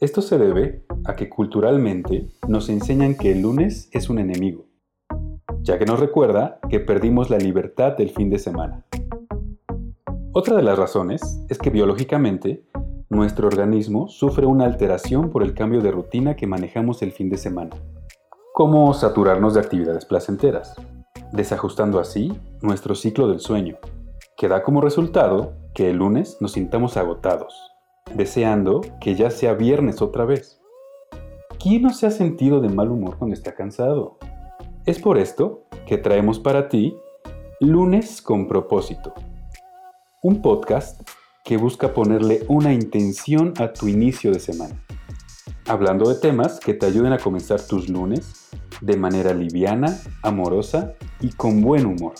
Esto se debe a que culturalmente nos enseñan que el lunes es un enemigo, ya que nos recuerda que perdimos la libertad del fin de semana. Otra de las razones es que biológicamente nuestro organismo sufre una alteración por el cambio de rutina que manejamos el fin de semana, como saturarnos de actividades placenteras, desajustando así nuestro ciclo del sueño que da como resultado que el lunes nos sintamos agotados, deseando que ya sea viernes otra vez. ¿Quién no se ha sentido de mal humor cuando está cansado? Es por esto que traemos para ti Lunes con propósito, un podcast que busca ponerle una intención a tu inicio de semana, hablando de temas que te ayuden a comenzar tus lunes de manera liviana, amorosa y con buen humor.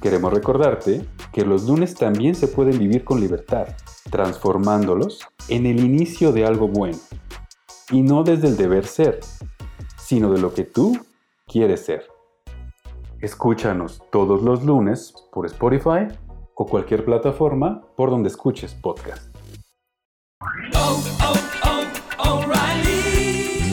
Queremos recordarte que los lunes también se pueden vivir con libertad, transformándolos en el inicio de algo bueno. Y no desde el deber ser, sino de lo que tú quieres ser. Escúchanos todos los lunes por Spotify o cualquier plataforma por donde escuches podcast.